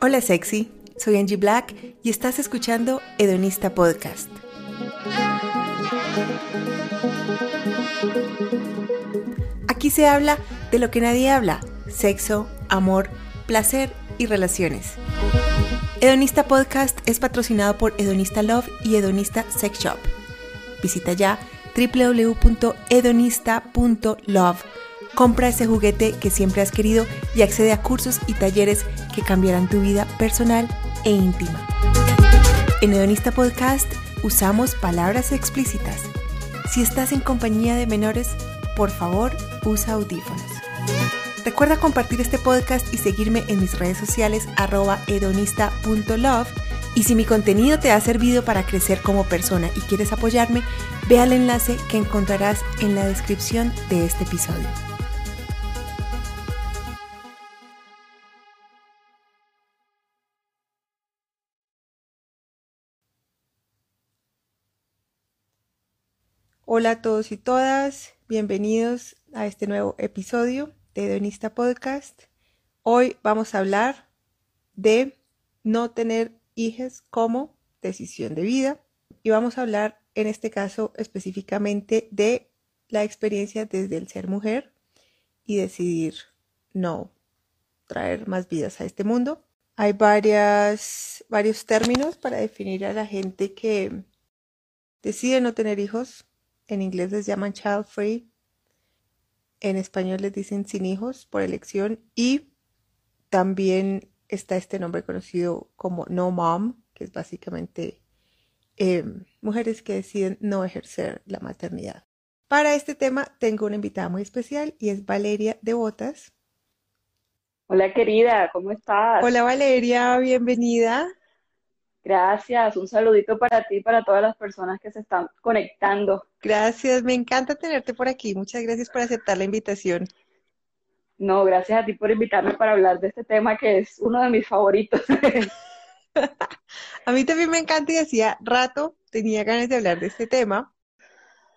Hola sexy, soy Angie Black y estás escuchando Hedonista Podcast. Aquí se habla de lo que nadie habla, sexo, amor, placer y relaciones. Hedonista Podcast es patrocinado por Hedonista Love y Hedonista Sex Shop. Visita ya www.hedonista.love. Compra ese juguete que siempre has querido y accede a cursos y talleres que cambiarán tu vida personal e íntima. En Hedonista Podcast usamos palabras explícitas. Si estás en compañía de menores, por favor, usa audífonos. Recuerda compartir este podcast y seguirme en mis redes sociales arroba hedonista.love. Y si mi contenido te ha servido para crecer como persona y quieres apoyarme, ve al enlace que encontrarás en la descripción de este episodio. Hola a todos y todas, bienvenidos a este nuevo episodio de Hedonista Podcast. Hoy vamos a hablar de no tener hijos como decisión de vida y vamos a hablar en este caso específicamente de la experiencia desde el ser mujer y decidir no traer más vidas a este mundo. Hay varias, varios términos para definir a la gente que decide no tener hijos. En inglés les llaman child free en español les dicen sin hijos por elección y también está este nombre conocido como no mom, que es básicamente em, mujeres que deciden no ejercer la maternidad. Para este tema tengo una invitada muy especial y es Valeria de Botas. Hola querida, ¿cómo estás? Hola Valeria, bienvenida. Gracias, un saludito para ti y para todas las personas que se están conectando. Gracias, me encanta tenerte por aquí. Muchas gracias por aceptar la invitación. No, gracias a ti por invitarme para hablar de este tema que es uno de mis favoritos. a mí también me encanta y hacía rato tenía ganas de hablar de este tema.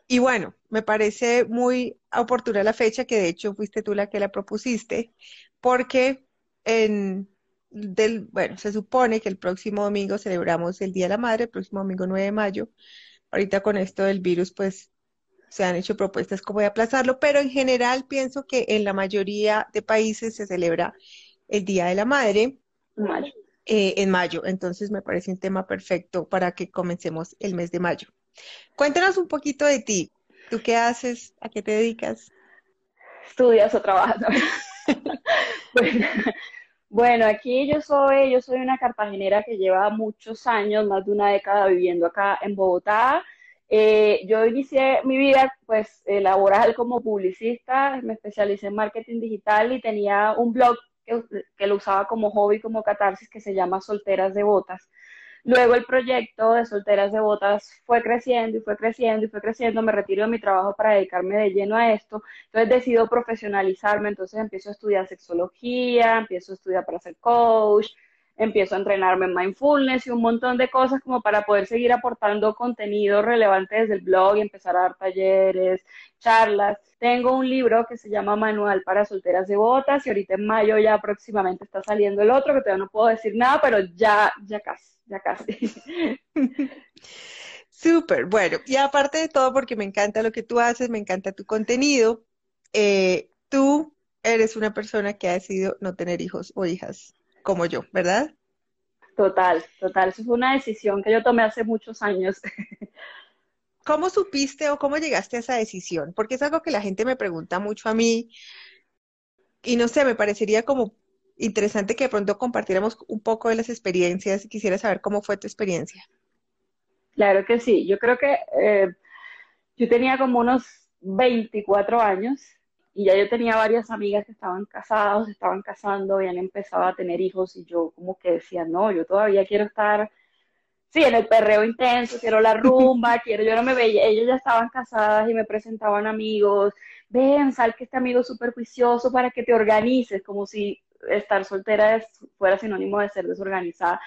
Y bueno, me parece muy oportuna la fecha, que de hecho fuiste tú la que la propusiste, porque en del, bueno, se supone que el próximo domingo celebramos el Día de la Madre, el próximo domingo 9 de mayo. Ahorita con esto del virus, pues se han hecho propuestas como de aplazarlo, pero en general pienso que en la mayoría de países se celebra el Día de la Madre eh, en mayo. Entonces me parece un tema perfecto para que comencemos el mes de mayo. Cuéntanos un poquito de ti. ¿Tú qué haces? ¿A qué te dedicas? Estudias o trabajas. Bueno, aquí yo soy, yo soy una cartagenera que lleva muchos años, más de una década viviendo acá en Bogotá. Eh, yo inicié mi vida pues eh, laboral como publicista, me especialicé en marketing digital y tenía un blog que, que, lo usaba como hobby, como catarsis, que se llama Solteras de Botas. Luego el proyecto de Solteras de Botas fue creciendo y fue creciendo y fue creciendo. Me retiro de mi trabajo para dedicarme de lleno a esto. Entonces decido profesionalizarme. Entonces empiezo a estudiar sexología, empiezo a estudiar para ser coach, empiezo a entrenarme en mindfulness y un montón de cosas como para poder seguir aportando contenido relevante desde el blog y empezar a dar talleres, charlas. Tengo un libro que se llama Manual para solteras de botas y ahorita en mayo ya próximamente está saliendo el otro que todavía no puedo decir nada, pero ya, ya casi ya casi. Súper, bueno, y aparte de todo, porque me encanta lo que tú haces, me encanta tu contenido, eh, tú eres una persona que ha decidido no tener hijos o hijas como yo, ¿verdad? Total, total. Eso fue una decisión que yo tomé hace muchos años. ¿Cómo supiste o cómo llegaste a esa decisión? Porque es algo que la gente me pregunta mucho a mí y no sé, me parecería como interesante que de pronto compartiéramos un poco de las experiencias y quisiera saber cómo fue tu experiencia. Claro que sí, yo creo que eh, yo tenía como unos 24 años y ya yo tenía varias amigas que estaban casadas, estaban casando, habían empezado a tener hijos y yo como que decía, no, yo todavía quiero estar, sí, en el perreo intenso, quiero la rumba, quiero, yo no me veía, ellos ya estaban casadas y me presentaban amigos, ven, sal que este amigo es súper juicioso para que te organices, como si estar soltera fuera sinónimo de ser desorganizada.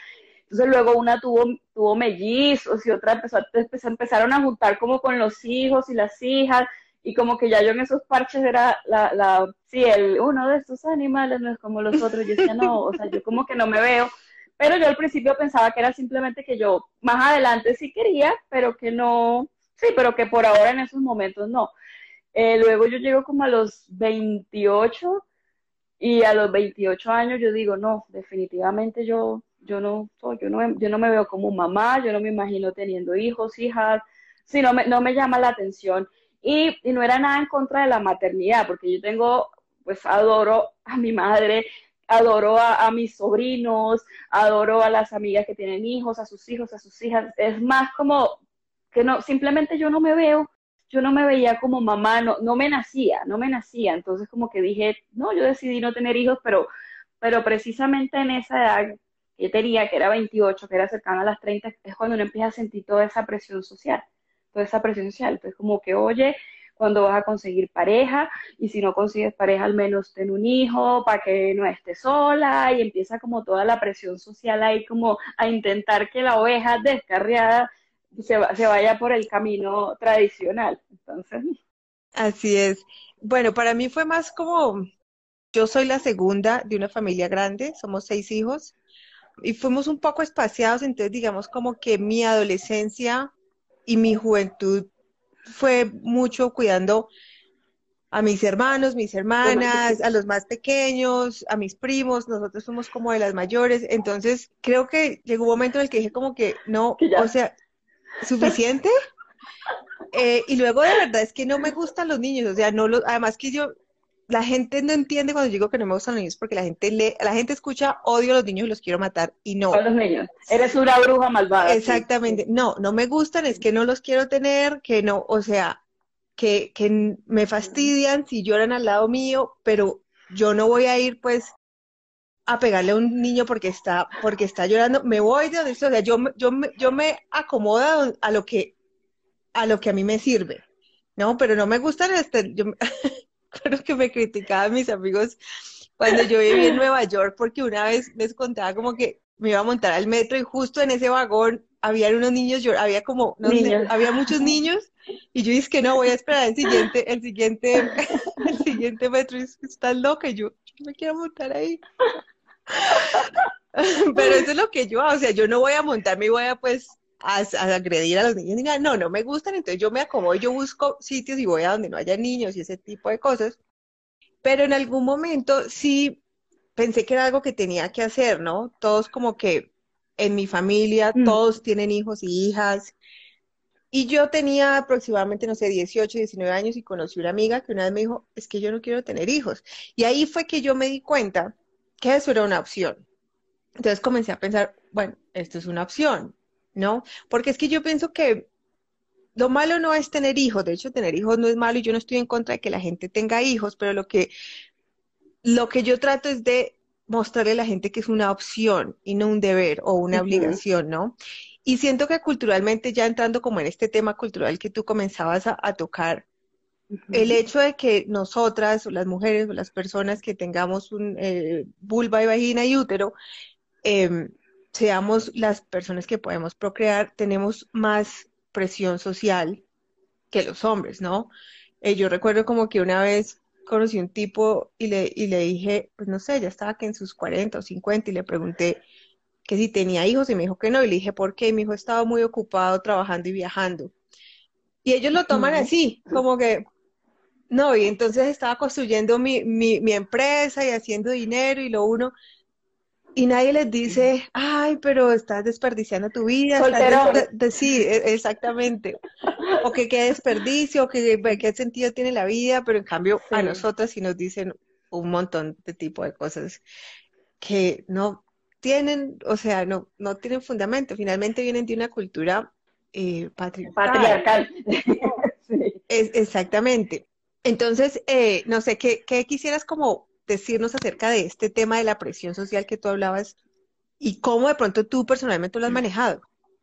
Entonces luego una tuvo, tuvo mellizos y otra empezó, empezó, empezaron a juntar como con los hijos y las hijas y como que ya yo en esos parches era la, la sí, el, uno de estos animales no es como los otros, yo decía, no, o sea, yo como que no me veo, pero yo al principio pensaba que era simplemente que yo más adelante sí quería, pero que no, sí, pero que por ahora en esos momentos no. Eh, luego yo llego como a los 28 y a los 28 años yo digo, no, definitivamente yo, yo, no, yo, no, yo no me veo como mamá, yo no me imagino teniendo hijos, hijas, sí, no me, no me llama la atención. Y, y no era nada en contra de la maternidad, porque yo tengo, pues adoro a mi madre, adoro a, mis sobrinos, adoro a las amigas que tienen hijos, a sus hijos, a sus hijas. Es más como que no, simplemente yo no me veo, yo no me veía como mamá, no, no me nacía, no me nacía. Entonces como que dije, no, yo decidí no tener hijos, pero, pero precisamente en esa edad que tenía, que era 28, que era cercana a las 30, es cuando uno empieza a sentir toda esa presión social, toda esa presión social. Entonces como que, oye, cuando vas a conseguir pareja y si no consigues pareja al menos ten un hijo para que no estés sola y empieza como toda la presión social ahí como a intentar que la oveja descarriada se, se vaya por el camino tradicional. Entonces. Así es. Bueno, para mí fue más como, yo soy la segunda de una familia grande, somos seis hijos y fuimos un poco espaciados, entonces digamos como que mi adolescencia y mi juventud fue mucho cuidando a mis hermanos, mis hermanas, a los más pequeños, a mis primos, nosotros somos como de las mayores, entonces creo que llegó un momento en el que dije como que no, o sea, suficiente. Eh, y luego de verdad es que no me gustan los niños, o sea, no los, además que yo, la gente no entiende cuando digo que no me gustan los niños porque la gente lee, la gente escucha odio a los niños y los quiero matar y no. A los niños. Eres una bruja malvada. Exactamente. No, no me gustan, es que no los quiero tener, que no, o sea, que, que me fastidian si lloran al lado mío, pero yo no voy a ir pues a pegarle a un niño porque está, porque está llorando, me voy de donde estoy, o sea, yo, yo, yo me acomodo a lo que, a lo que a mí me sirve, ¿no? Pero no me gustan este, yo, Claro que me criticaban mis amigos cuando yo vivía en Nueva York porque una vez les contaba como que me iba a montar al metro y justo en ese vagón había unos niños, yo, había como, no sé, había muchos niños y yo dije que no, voy a esperar el siguiente, el siguiente, el siguiente metro y está loca y yo, yo me quiero montar ahí. Pero eso es lo que yo hago, o sea, yo no voy a montarme y voy a pues a, agredir a los niños ni nada. No, no me gustan, entonces yo me acomodo, yo busco sitios y voy a donde no haya niños y ese tipo de cosas. Pero en algún momento sí pensé que era algo que tenía que hacer, ¿no? Todos como que en mi familia, mm. todos tienen hijos y hijas. Y yo tenía aproximadamente, no sé, 18, 19 años y conocí una amiga que una vez me dijo, es que yo no quiero tener hijos. Y ahí fue que yo me di cuenta que eso era una opción. Entonces comencé a pensar, bueno, esto es una opción. ¿No? Porque es que yo pienso que lo malo no es tener hijos, de hecho tener hijos no es malo y yo no estoy en contra de que la gente tenga hijos, pero lo que, lo que yo trato es de mostrarle a la gente que es una opción y no un deber o una obligación, ¿no? Y siento que culturalmente, ya entrando como en este tema cultural que tú comenzabas a, tocar, el hecho de que nosotras, o las mujeres, o las personas que tengamos un eh, vulva y vagina y útero, eh, seamos las personas que podemos procrear, tenemos más presión social que los hombres, ¿no? Eh, yo recuerdo como que una vez conocí un tipo y le, y le dije, pues no sé, ya estaba que en sus 40 o 50 y le pregunté que si tenía hijos y me dijo que no y le dije, ¿por qué? Mi hijo estaba muy ocupado trabajando y viajando. Y ellos lo toman así, como que, no, y entonces estaba construyendo mi, mi, mi empresa y haciendo dinero y lo uno, y nadie les dice, ay, pero estás desperdiciando tu vida. sí, e, exactamente. O que qué desperdicio, o que qué sentido tiene la vida, pero en cambio a nosotros sí nos dicen un montón de tipo de cosas que no tienen, o sea, no, no tienen fundamento. Finalmente vienen de una cultura eh, patriarcal. Es, exactamente. Entonces, eh, no sé, ¿qué, ¿qué quisieras como decirnos acerca de este tema de la presión social que tú hablabas y cómo de pronto tú personalmente lo has manejado.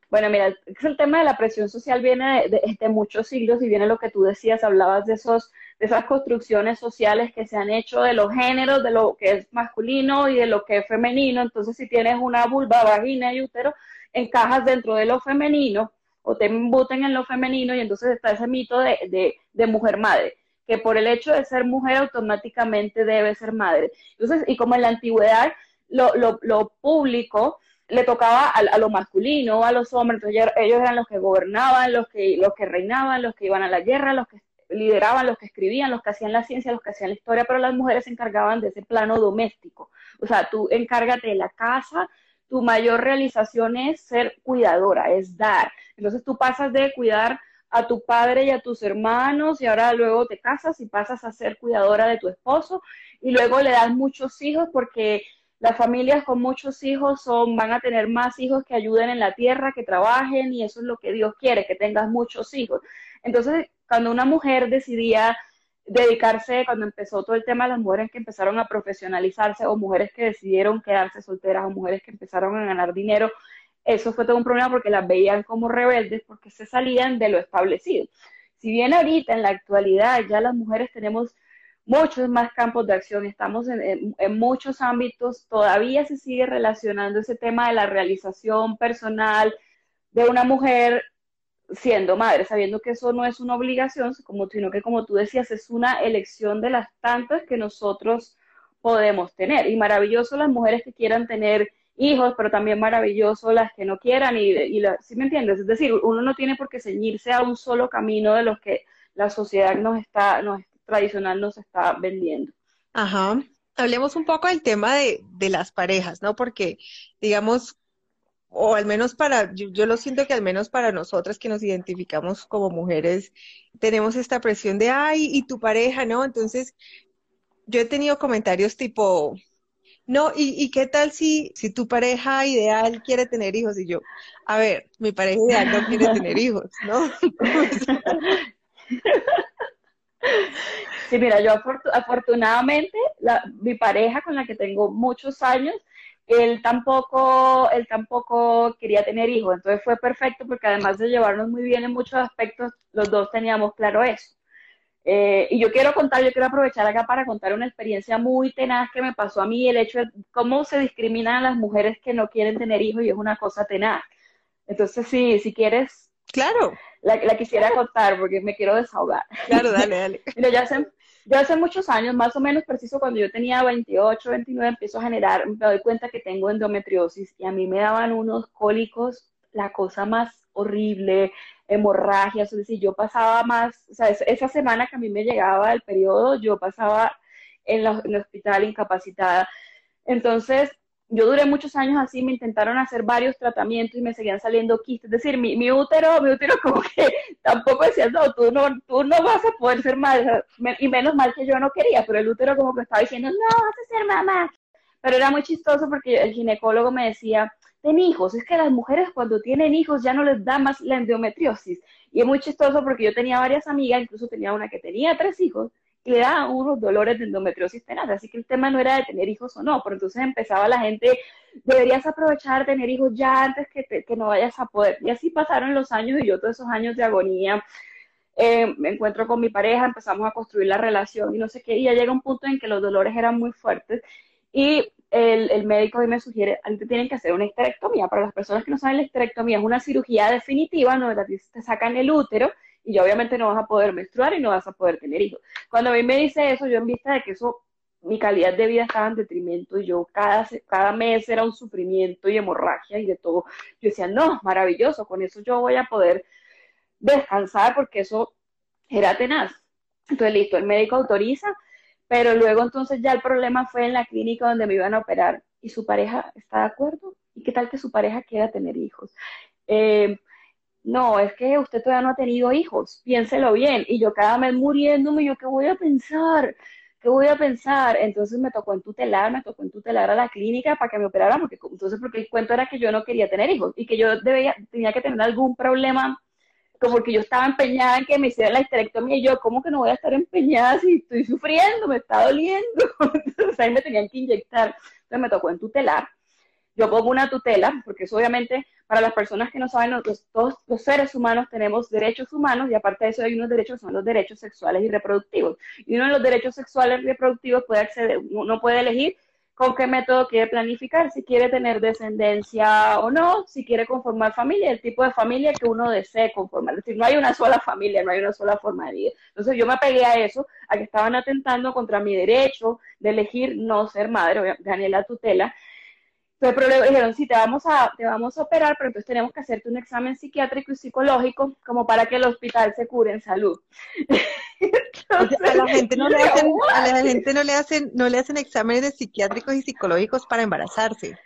Bueno, mira, el tema de la presión social viene de, muchos siglos y viene lo que tú decías, hablabas de esos esas construcciones sociales que se han hecho de los géneros, de lo que es masculino y de lo que es femenino. Entonces, si tienes una vulva, vagina y útero, encajas dentro de lo femenino o te embuten en lo femenino y entonces está ese mito de, de, mujer madre que por el hecho de ser mujer automáticamente debe ser madre. Entonces, y como en la antigüedad lo, lo, lo público le tocaba a, lo masculino, a los hombres, entonces ellos eran los que gobernaban, los que, los que reinaban, los que iban a la guerra, los que lideraban, los que escribían, los que hacían la ciencia, los que hacían la historia, pero las mujeres se encargaban de ese plano doméstico. O sea, tú encárgate de la casa, tu mayor realización es ser cuidadora, es dar. Entonces tú pasas de cuidar a tu padre y a tus hermanos y ahora luego te casas y pasas a ser cuidadora de tu esposo y luego le das muchos hijos porque las familias con muchos hijos son, van a tener más hijos que ayuden en la tierra, que trabajen, y eso es lo que Dios quiere, que tengas muchos hijos. Entonces, cuando una mujer decidía dedicarse, cuando empezó todo el tema de las mujeres que empezaron a profesionalizarse, o mujeres que decidieron quedarse solteras, o mujeres que empezaron a ganar dinero, eso fue todo un problema porque las veían como rebeldes, porque se salían de lo establecido. Si bien ahorita, en la actualidad, ya las mujeres tenemos muchos más campos de acción, estamos en, muchos ámbitos, todavía se sigue relacionando ese tema de la realización personal de una mujer siendo madre, sabiendo que eso no es una obligación, como, sino que como tú decías, es una elección de las tantas que nosotros podemos tener. Y maravilloso las mujeres que quieran tener hijos, pero también maravilloso las que no quieran. Y, y ¿sí me entiendes? Es decir, uno no tiene por qué ceñirse a un solo camino de los que la sociedad nos está, nos tradicional nos está vendiendo. Ajá. Hablemos un poco del tema de, las parejas, ¿no? Porque, digamos, o al menos para, yo, lo siento que al menos para nosotras que nos identificamos como mujeres, tenemos esta presión de, ay, y tu pareja, ¿no? Entonces, yo he tenido comentarios tipo, no, ¿y, y qué tal si, si tu pareja ideal quiere tener hijos? Y yo, a ver, mi pareja ideal no quiere tener hijos, ¿no? Sí, mira, yo afortunadamente, mi pareja con la que tengo muchos años, él tampoco, él tampoco quería tener hijos, entonces fue perfecto porque además de llevarnos muy bien en muchos aspectos, los dos teníamos claro eso. Eh, y yo quiero contar, yo quiero aprovechar acá para contar una experiencia muy tenaz que me pasó a mí, el hecho de cómo se discriminan a las mujeres que no quieren tener hijos y es una cosa tenaz. Entonces, sí, si quieres, Claro. La, quisiera contar porque me quiero desahogar. Claro, dale, dale. Mira, ya hace, yo hace muchos años, más o menos preciso cuando yo tenía 28, 29, empiezo a generar, me doy cuenta que tengo endometriosis y a mí me daban unos cólicos, la cosa más horrible, hemorragias, es decir, yo pasaba más, o sea, esa semana que a mí me llegaba el periodo, yo pasaba en, el hospital incapacitada. Entonces, yo duré muchos años así, me intentaron hacer varios tratamientos y me seguían saliendo quistes. Es decir, mi, mi útero, mi útero como que tampoco decía, no, tú no, tú no vas a poder ser madre. Y menos mal que yo no quería, pero el útero como que estaba diciendo, no, vas a ser mamá. Pero era muy chistoso porque el ginecólogo me decía, hijos, es que las mujeres cuando tienen hijos ya no les da más la endometriosis. Y es muy chistoso porque yo tenía varias amigas, incluso tenía una que tenía tres hijos, le da unos dolores de endometriosis tenaz. Así que el tema no era de tener hijos o no, pero entonces empezaba la gente, deberías aprovechar tener hijos ya antes que, que no vayas a poder. Y así pasaron los años y yo todos esos años de agonía. Eh, me encuentro con mi pareja, empezamos a construir la relación y no sé qué, y ya llega un punto en que los dolores eran muy fuertes y el, el médico me sugiere, a ti te tienen que hacer una histerectomía. Para las personas que no saben, la histerectomía es una cirugía definitiva donde te sacan el útero y ya obviamente no vas a poder menstruar y no vas a poder tener hijos. Cuando a mí me dice eso, yo en vista de que eso, mi calidad de vida estaba en detrimento y yo cada, cada mes era un sufrimiento y hemorragia y de todo, yo decía, no, maravilloso, con eso yo voy a poder descansar porque eso era tenaz. Entonces, listo, el médico autoriza, pero luego entonces ya el problema fue en la clínica donde me iban a operar y su pareja está de acuerdo. ¿Y qué tal que su pareja quiera tener hijos? Eh, no, es que usted todavía no ha tenido hijos, piénselo bien. Y yo cada mes muriéndome, yo qué voy a pensar, qué voy a pensar. Entonces me tocó en tutelar, me tocó en tutelar a la clínica para que me operaran, porque entonces porque el cuento era que yo no quería tener hijos y que yo debía, tenía que tener algún problema, como porque yo estaba empeñada en que me hicieran la histerectomía y yo, ¿cómo que no voy a estar empeñada si estoy sufriendo, me está doliendo? entonces ahí me tenían que inyectar. Entonces me tocó en tutelar yo pongo una tutela, porque es obviamente para las personas que no saben, todos los seres humanos tenemos derechos humanos y aparte de eso hay unos derechos, son los derechos sexuales y reproductivos. Y uno de los derechos sexuales y reproductivos puede acceder, uno puede elegir con qué método quiere planificar, si quiere tener descendencia o no, si quiere conformar familia, el tipo de familia que uno desee conformar. Es decir, no hay una sola familia, no hay una sola forma de vida. Entonces yo me apegué a eso, a que estaban atentando contra mi derecho de elegir no ser madre, gané la tutela, entonces, pero le dijeron, sí, te vamos, a, te vamos a operar, pero entonces tenemos que hacerte un examen psiquiátrico y psicológico como para que el hospital se cure en salud. a la gente no le hacen, a la gente no le hacen, no le hacen exámenes psiquiátricos y psicológicos para embarazarse.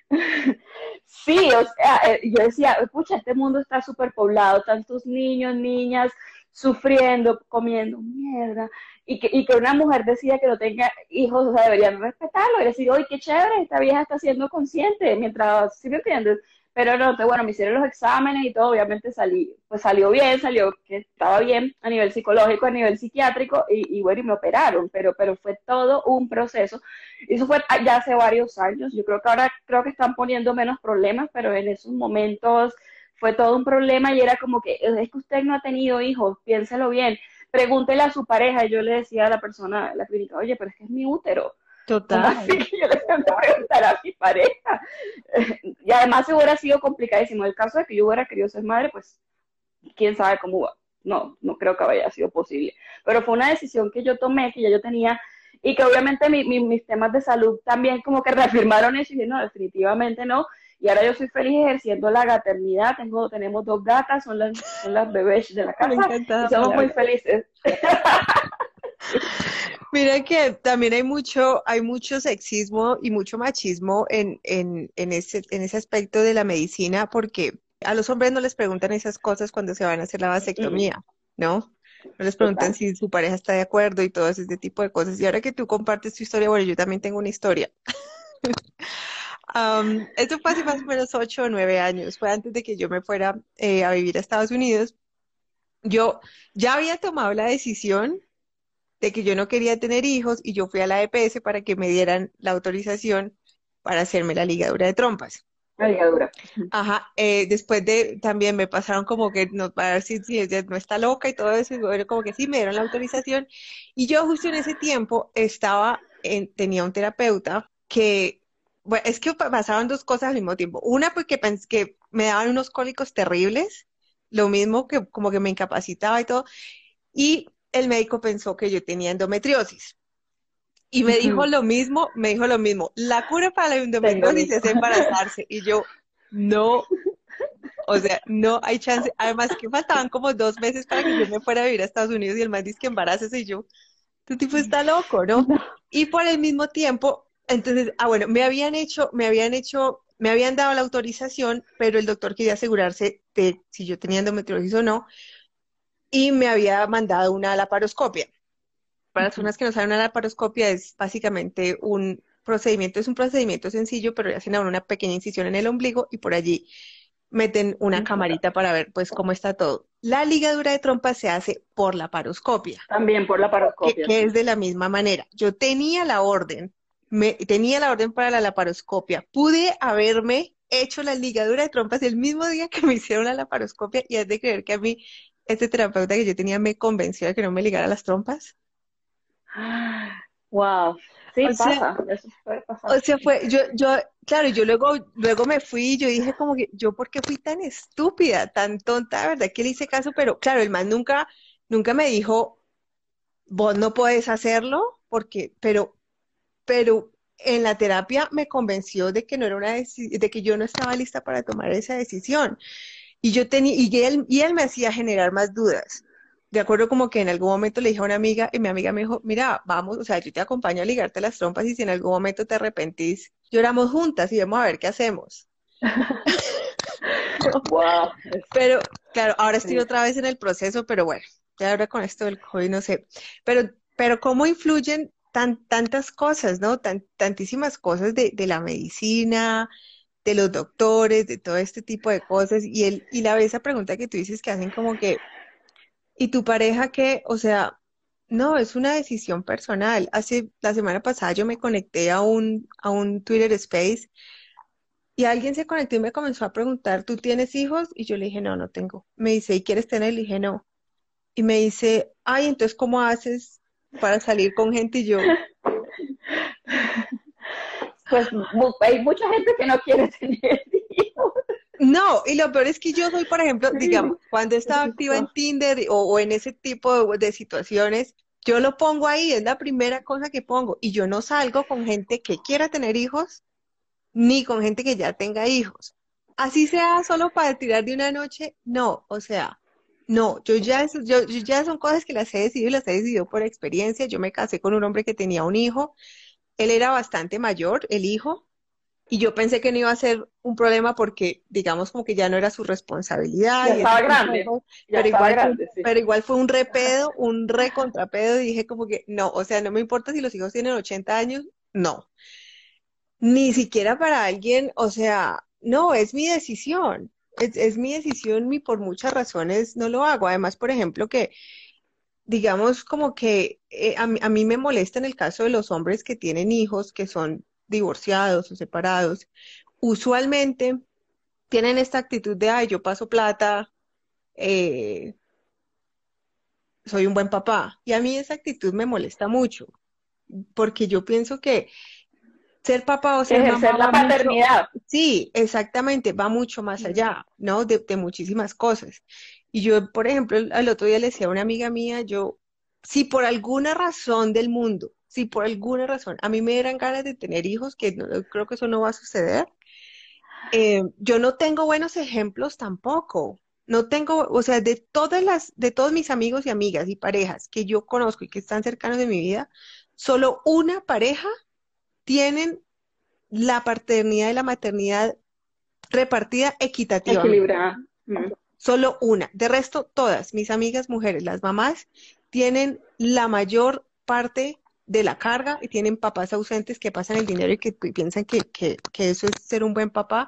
Sí, o sea, eh, yo decía, pucha, este mundo está súper poblado, tantos niños, niñas, sufriendo, comiendo mierda, y que, y que una mujer decida que no tenga hijos, o sea, deberían respetarlo y decir, oye, qué chévere, esta vieja está siendo consciente, mientras, ¿sí me entiendes? Pero no, bueno, me hicieron los exámenes y todo, obviamente salí, pues salió bien, salió que estaba bien a nivel psicológico, a nivel psiquiátrico, y, y bueno, y me operaron, pero, pero fue todo un proceso. Eso fue ya hace varios años, yo creo que ahora creo que están poniendo menos problemas, pero en esos momentos fue todo un problema y era como que es que usted no ha tenido hijos, piénselo bien, pregúntele a su pareja. Y yo le decía a la persona de la clínica, oye, pero es que es mi útero. Total. Así que yo le tengo que preguntar a mi pareja. Y además hubiera sido complicadísimo. El caso de que yo hubiera querido ser madre, pues quién sabe cómo va. No, no creo que haya sido posible. Pero fue una decisión que yo tomé, que ya yo tenía, y que obviamente mis temas de salud también como que reafirmaron eso y dije, no, definitivamente no. Y ahora yo soy feliz ejerciendo la gaternidad. Tengo, tenemos dos gatas, son las, son las bebés de la casa. y somos muy felices. Mira que también hay mucho, hay mucho sexismo y mucho machismo en, en, en, ese, en ese aspecto de la medicina, porque a los hombres no les preguntan esas cosas cuando se van a hacer la vasectomía, ¿no? No les preguntan si su pareja está de acuerdo y todo ese tipo de cosas. Y ahora que tú compartes tu historia, bueno, yo también tengo una historia. esto fue hace más o menos ocho o nueve años, fue antes de que yo me fuera eh, a vivir a Estados Unidos. Yo ya había tomado la decisión de que yo no quería tener hijos y yo fui a la EPS para que me dieran la autorización para hacerme la ligadura de trompas. La ligadura. Ajá, eh, después de, también me pasaron como que no, para ver si, no está loca y todo eso, y como que sí, me dieron la autorización. Y yo justo en ese tiempo estaba, en, tenía un terapeuta que bueno, es que pasaban dos cosas al mismo tiempo. Una, porque pensé que me daban unos cólicos terribles, lo mismo que como que me incapacitaba y todo. Y el médico pensó que yo tenía endometriosis. Y me dijo lo mismo, me dijo lo mismo. La cura para la endometriosis es embarazarse. Y yo, no, o sea, no hay chance. Además que faltaban como dos meses para que yo me fuera a vivir a Estados Unidos y el man dice que embaraces y yo, tu tipo está loco, ¿no? Y por el mismo tiempo, entonces, ah, bueno, me habían hecho, me habían hecho, me habían dado la autorización, pero el doctor quería asegurarse de si yo tenía endometriosis o no, y me había mandado una laparoscopia. Para las personas que no saben, una laparoscopia es básicamente un procedimiento, es un procedimiento sencillo, pero le hacen a una pequeña incisión en el ombligo y por allí meten una camarita para ver pues cómo está todo. La ligadura de trompa se hace por la paroscopia. También por la paroscopia. que, es de la misma manera. Yo tenía la orden me, tenía la orden para la laparoscopia. Pude haberme hecho la ligadura de trompas el mismo día que me hicieron la laparoscopia y es de creer que a mí, este terapeuta que yo tenía me convenció de que no me ligara las trompas. Wow. Sí, pasa, eso puede pasar. O sea, fue, yo, yo, claro, yo luego, luego me fui y yo dije como que, yo por qué fui tan estúpida, tan tonta, ¿verdad? Que le hice caso, pero claro, el man nunca, nunca me dijo, vos no puedes hacerlo, porque, pero pero en la terapia me convenció de que no era una de que yo no estaba lista para tomar esa decisión. Y yo tenía, y él, y él me hacía generar más dudas. De acuerdo como que en algún momento le dije a una amiga, y mi amiga me dijo, mira, vamos, o sea, yo te acompaño a ligarte las trompas y si en algún momento te arrepentís, lloramos juntas y vamos a ver qué hacemos. Pero, claro, ahora estoy otra vez en el proceso, pero bueno, ya ahora con esto del COVID no sé. Pero, pero ¿cómo influyen tan, tantas cosas, ¿no? Tan, tantísimas cosas de, de, la medicina, de los doctores, de todo este tipo de cosas. Y, el, y la esa pregunta que tú dices que hacen como que, ¿y tu pareja qué? O sea, no, es una decisión personal. Hace la semana pasada yo me conecté a un, a un Twitter Space Y alguien se conectó y me comenzó a preguntar, ¿tú tienes hijos? Y yo le dije, no, no tengo. Me dice, ¿y quieres tener? Le dije, no. Y me dice, ay, entonces, ¿cómo haces para salir con gente? Y yo, pues hay mucha gente que no quiere tener hijos. No, y lo peor es que yo soy, por ejemplo, digamos, cuando estaba activa en Tinder o, en ese tipo de, de, situaciones, yo lo pongo ahí, es la primera cosa que pongo. Y yo no salgo con gente que quiera tener hijos, ni con gente que ya tenga hijos. Así sea solo para tirar de una noche, no, o sea, no, yo ya, yo, ya son cosas que las he decidido y las he decidido por experiencia. Yo me casé con un hombre que tenía un hijo, él era bastante mayor, el hijo, y yo pensé que no iba a ser un problema porque, digamos, como que ya no era su responsabilidad. Ya estaba grande. pero, igual, pero igual fue un repedo, un recontrapedo, y dije como que no, o sea, no me importa si los hijos tienen 80 años, no. Ni siquiera para alguien, o sea, no, es mi decisión. Es, mi decisión y por muchas razones no lo hago. Además, por ejemplo, que digamos como que eh, a, a mí me molesta en el caso de los hombres que tienen hijos que son divorciados o separados, usualmente tienen esta actitud de, ay, yo paso plata, eh, soy un buen papá. Y a mí esa actitud me molesta mucho, porque yo pienso que ser papá o ser mamá la paternidad. sí, exactamente, va mucho más allá, ¿no? De, de, muchísimas cosas. Y yo, por ejemplo, el otro día le decía a una amiga mía, yo, si por alguna razón del mundo si por alguna razón a mí me dieran ganas de tener hijos, que creo que eso no va a suceder, eh, yo no tengo buenos ejemplos tampoco. No tengo, o sea, de todas las, de todos mis amigos y amigas y parejas que yo conozco y que están cercanos de mi vida, solo una pareja tienen la paternidad y la maternidad repartida equitativamente. Equilibrada. Mm. Solo una. De resto, todas mis amigas mujeres, las mamás, tienen la mayor parte de la carga y tienen papás ausentes que pasan el dinero y que piensan que, eso es ser un buen papá.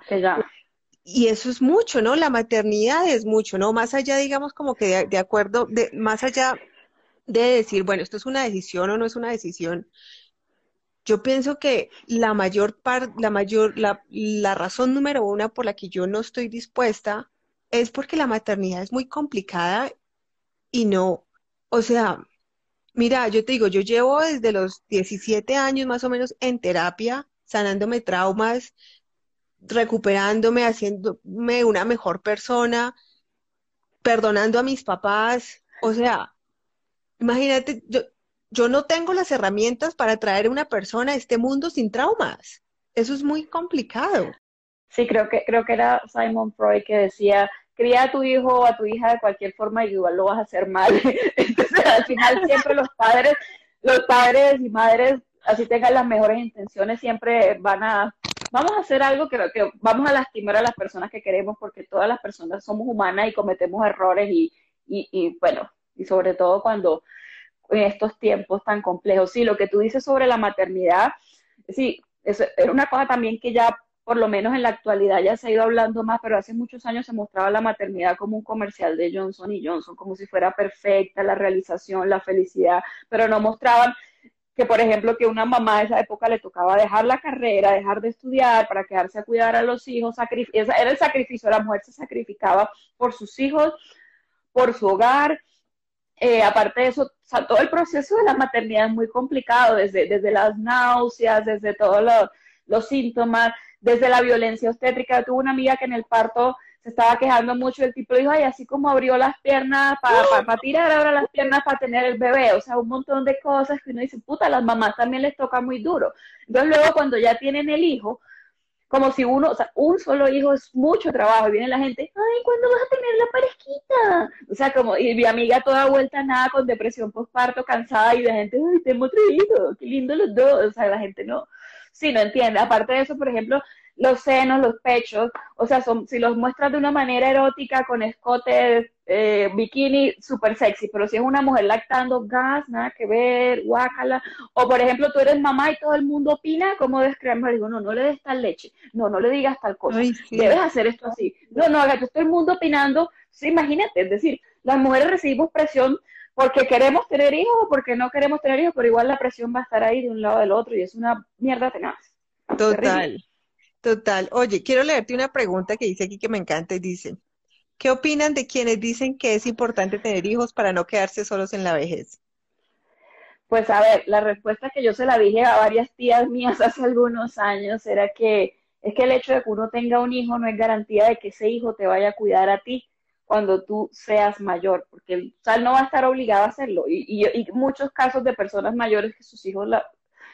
Y eso es mucho, ¿no? La maternidad es mucho, ¿no? Más allá, digamos, como que de, acuerdo, de, más allá de decir, bueno, esto es una decisión o no es una decisión, yo pienso que la mayor parte, la mayor, la, la razón número una por la que yo no estoy dispuesta es porque la maternidad es muy complicada y no, o sea, Mira, yo te digo, yo llevo desde los 17 años más o menos en terapia, sanándome traumas, recuperándome, haciéndome una mejor persona, perdonando a mis papás. O sea, imagínate, yo, yo no tengo las herramientas para traer a una persona a este mundo sin traumas. Eso es muy complicado. Sí, creo que, creo que era Simon Freud que decía, cría a tu hijo o a tu hija de cualquier forma y igual lo vas a hacer mal. Entonces, al final siempre los padres, los padres y madres, así tengan las mejores intenciones, siempre van a, vamos a hacer algo que, que vamos a lastimar a las personas que queremos porque todas las personas somos humanas y cometemos errores y, y, y bueno, y sobre todo cuando en estos tiempos tan complejos. Sí, lo que tú dices sobre la maternidad, sí, eso era una cosa también que ya por lo menos en la actualidad ya se ha ido hablando más, pero hace muchos años se mostraba la maternidad como un comercial de Johnson y Johnson, como si fuera perfecta la realización, la felicidad, pero no mostraban que, por ejemplo, que una mamá de esa época le tocaba dejar la carrera, dejar de estudiar para quedarse a cuidar a los hijos, era el sacrificio, la mujer se sacrificaba por sus hijos, por su hogar. Eh, aparte de eso, todo el proceso de la maternidad es muy complicado, desde, desde las náuseas, desde todos los síntomas, desde la violencia obstétrica. Tuve una amiga que en el parto se estaba quejando mucho, el tipo dijo, ay, así como abrió las piernas para tirar ahora las piernas para tener el bebé, o sea, un montón de cosas que uno dice, puta, las mamás también les toca muy duro. Entonces luego cuando ya tienen el hijo, como si uno, o sea, un solo hijo es mucho trabajo, y viene la gente, ay, ¿cuándo vas a tener la parejita? O sea, como, y mi amiga toda vuelta nada, con depresión postparto, cansada, y la gente, ay, tengo otro hijo, qué lindo los dos, o sea, la gente no, sí, no entiende. Aparte de eso, por ejemplo, los senos, los pechos, o sea, son, si los muestras de una manera erótica, con escote, eh, bikini, súper sexy, pero si es una mujer lactando, gas, nada que ver, guácala, o por ejemplo, tú eres mamá y todo el mundo opina, ¿cómo crear? Digo, no, no le des tal leche, no, no le digas tal cosa, debes hacer esto así. No, no, haga, todo el mundo opinando, sí, imagínate, es decir, las mujeres recibimos presión porque queremos tener hijos o porque no queremos tener hijos, pero igual la presión va a estar ahí de un lado del otro y es una mierda tenaz. Total. Total. Oye, quiero leerte una pregunta que dice aquí que me encanta y dice, ¿qué opinan de quienes dicen que es importante tener hijos para no quedarse solos en la vejez? Pues a ver, la respuesta que yo se la dije a varias tías mías hace algunos años era que es que el hecho de que uno tenga un hijo no es garantía de que ese hijo te vaya a cuidar a ti cuando tú seas mayor, porque el sal no va a estar obligado a hacerlo. Y, y, muchos casos de personas mayores que sus hijos, la,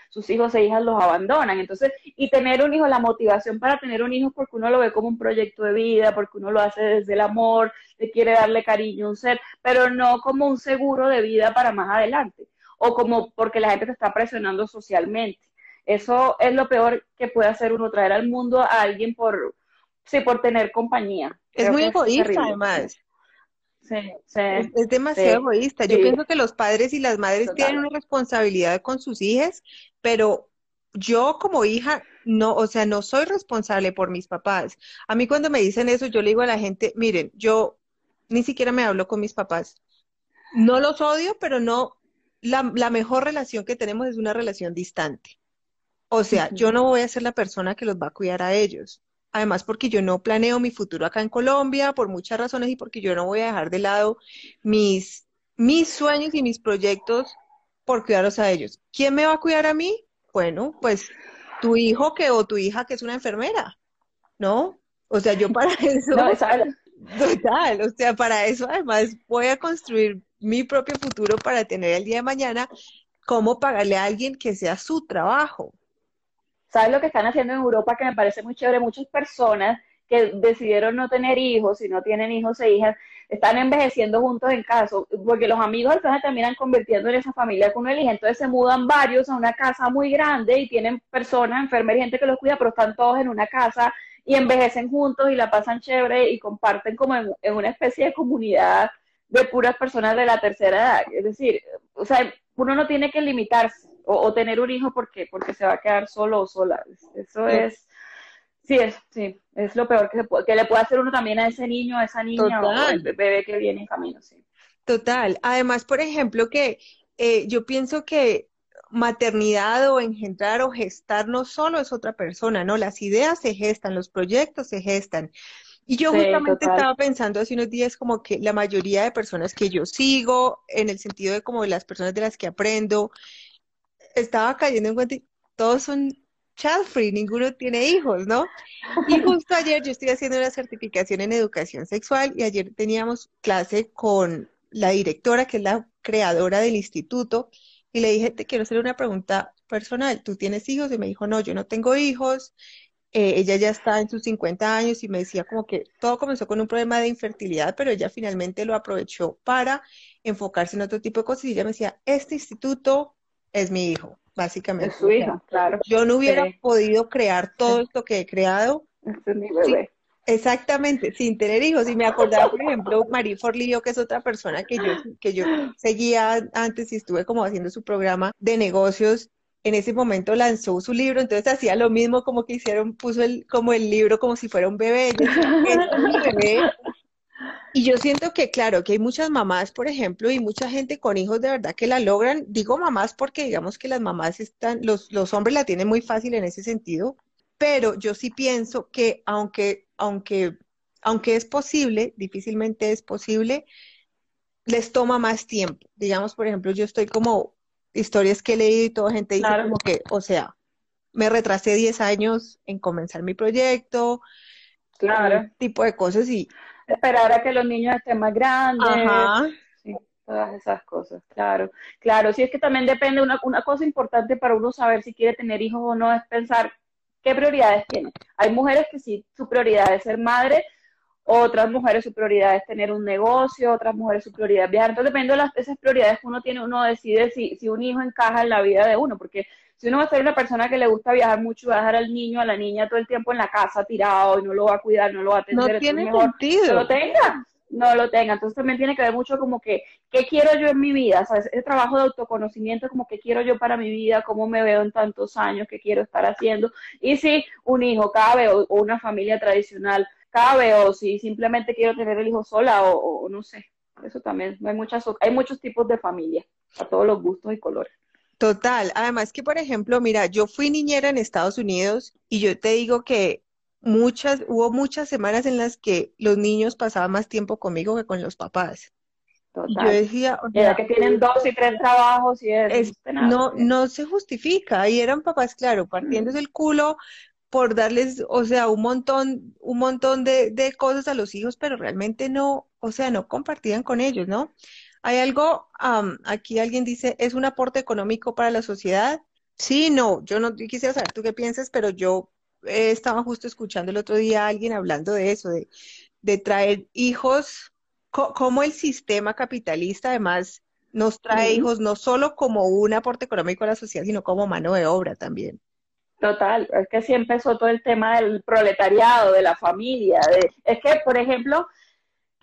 sus hijos e hijas los abandonan. Entonces, y tener un hijo, la motivación para tener un hijo porque uno lo ve como un proyecto de vida, porque uno lo hace desde el amor, le quiere darle cariño un ser, pero no como un seguro de vida para más adelante, o como porque la gente te está presionando socialmente. Eso es lo peor que puede hacer uno, traer al mundo a alguien por, sí, por tener compañía. Es muy egoísta, además. Sí, sí, es, demasiado egoísta. Yo pienso que los padres y las madres tienen una responsabilidad con sus hijas, pero yo como hija no, o sea, no soy responsable por mis papás. A mí cuando me dicen eso, yo le digo a la gente, miren, yo ni siquiera me hablo con mis papás. No los odio, pero no, la, la mejor relación que tenemos es una relación distante. O sea, yo no voy a ser la persona que los va a cuidar a ellos. Además, porque yo no planeo mi futuro acá en Colombia por muchas razones y porque yo no voy a dejar de lado mis, mis sueños y mis proyectos por cuidarlos a ellos. ¿Quién me va a cuidar a mí? Bueno, pues tu hijo que o tu hija que es una enfermera, ¿no? O sea, yo para eso, total, o sea, para eso además voy a construir mi propio futuro para tener el día de mañana cómo pagarle a alguien que sea su trabajo. ¿Sabes lo que están haciendo en Europa que me parece muy chévere? Muchas personas que decidieron no tener hijos y no tienen hijos e hijas, están envejeciendo juntos en casa, porque los amigos al final terminan convirtiendo en esa familia que uno elige, entonces se mudan varios a una casa muy grande y tienen personas, enfermeras y gente que los cuida, pero están todos en una casa y envejecen juntos y la pasan chévere y comparten como en, en una especie de comunidad de puras personas de la tercera edad. Es decir, o sea, uno no tiene que limitarse o, tener un hijo porque, porque se va a quedar solo o sola. Eso es, sí, es, sí, es lo peor que, que le puede hacer uno también a ese niño, a esa niña o al bebé que viene en camino, sí. Total. Además, por ejemplo, que eh, yo pienso que maternidad o engendrar o gestar no solo es otra persona, ¿no? Las ideas se gestan, los proyectos se gestan. Y yo justamente estaba pensando hace unos días como que la mayoría de personas que yo sigo, en el sentido de como las personas de las que aprendo, estaba cayendo en cuenta, todos son child free, ninguno tiene hijos, ¿no? Y justo ayer yo estoy haciendo una certificación en educación sexual y ayer teníamos clase con la directora, que es la creadora del instituto, y le dije, te quiero hacer una pregunta personal, ¿tú tienes hijos? Y me dijo, no, yo no tengo hijos. Eh, ella ya está en sus 50 años y me decía como que todo comenzó con un problema de infertilidad, pero ella finalmente lo aprovechó para enfocarse en otro tipo de cosas y ella me decía, este instituto es mi hijo, básicamente. Es su hijo, claro. Yo no hubiera podido crear todo esto que he creado. Este es mi bebé. exactamente, sin tener hijos. Y me acordaba, por ejemplo, Marie Forlillo, que es otra persona que yo, que yo seguía antes y estuve como haciendo su programa de negocios. En ese momento lanzó su libro, entonces hacía lo mismo como que hicieron, puso el, como el libro como si fuera un bebé. Este es mi bebé, y yo siento que, claro, que hay muchas mamás, por ejemplo, y mucha gente con hijos de verdad que la logran. Digo mamás porque digamos que las mamás están, los, los hombres la tienen muy fácil en ese sentido, pero yo sí pienso que aunque, aunque, aunque es posible, difícilmente es posible, les toma más tiempo. Digamos, por ejemplo, yo estoy como historias que he leído y toda gente dice como que, o sea, me retrasé 10 años en comenzar mi proyecto, claro. tipo de cosas y esperar a que los niños estén más grandes. Sí, todas esas cosas, claro. Claro, sí es que también depende, una, una cosa importante para uno saber si quiere tener hijos o no es pensar qué prioridades tiene. Hay mujeres que sí, su prioridad es ser madre, otras mujeres su prioridad es tener un negocio, otras mujeres su prioridad es viajar. Entonces, dependiendo de las, esas prioridades que uno tiene, uno decide si, si un hijo encaja en la vida de uno, porque si uno va a ser una persona que le gusta viajar mucho, va a dejar al niño, a la niña todo el tiempo en la casa tirado y no lo va a cuidar, no lo va a atender, no tiene sentido. No lo tenga, no lo tenga. Entonces también tiene que ver mucho como que, ¿qué quiero yo en mi vida? ¿Sabes? Ese trabajo de autoconocimiento, como que quiero yo para mi vida, cómo me veo en tantos años, qué quiero estar haciendo. Y si un hijo cabe o, una familia tradicional cabe o si simplemente quiero tener el hijo sola o, o no sé. Eso también, hay, muchas, hay muchos tipos de familia, a todos los gustos y colores. Total. Además que, por ejemplo, mira, yo fui niñera en Estados Unidos y yo te digo que muchas, hubo muchas semanas en las que los niños pasaban más tiempo conmigo que con los papás. Total. Yo decía, o que tienen dos y tres trabajos y es, no, no se justifica. Y eran papás, claro, partiéndose el culo por darles, o sea, un montón, un montón de, de cosas a los hijos, pero realmente no, o sea, no compartían con ellos, ¿no? Hay algo, aquí alguien dice, ¿es un aporte económico para la sociedad? Sí, no, yo no quisiera saber tú qué piensas, pero yo eh, estaba justo escuchando el otro día a alguien hablando de eso, de, de traer hijos, como el sistema capitalista además nos trae hijos no solo como un aporte económico a la sociedad, sino como mano de obra también. Total, es que así empezó todo el tema del proletariado, de la familia. De, es que, por ejemplo,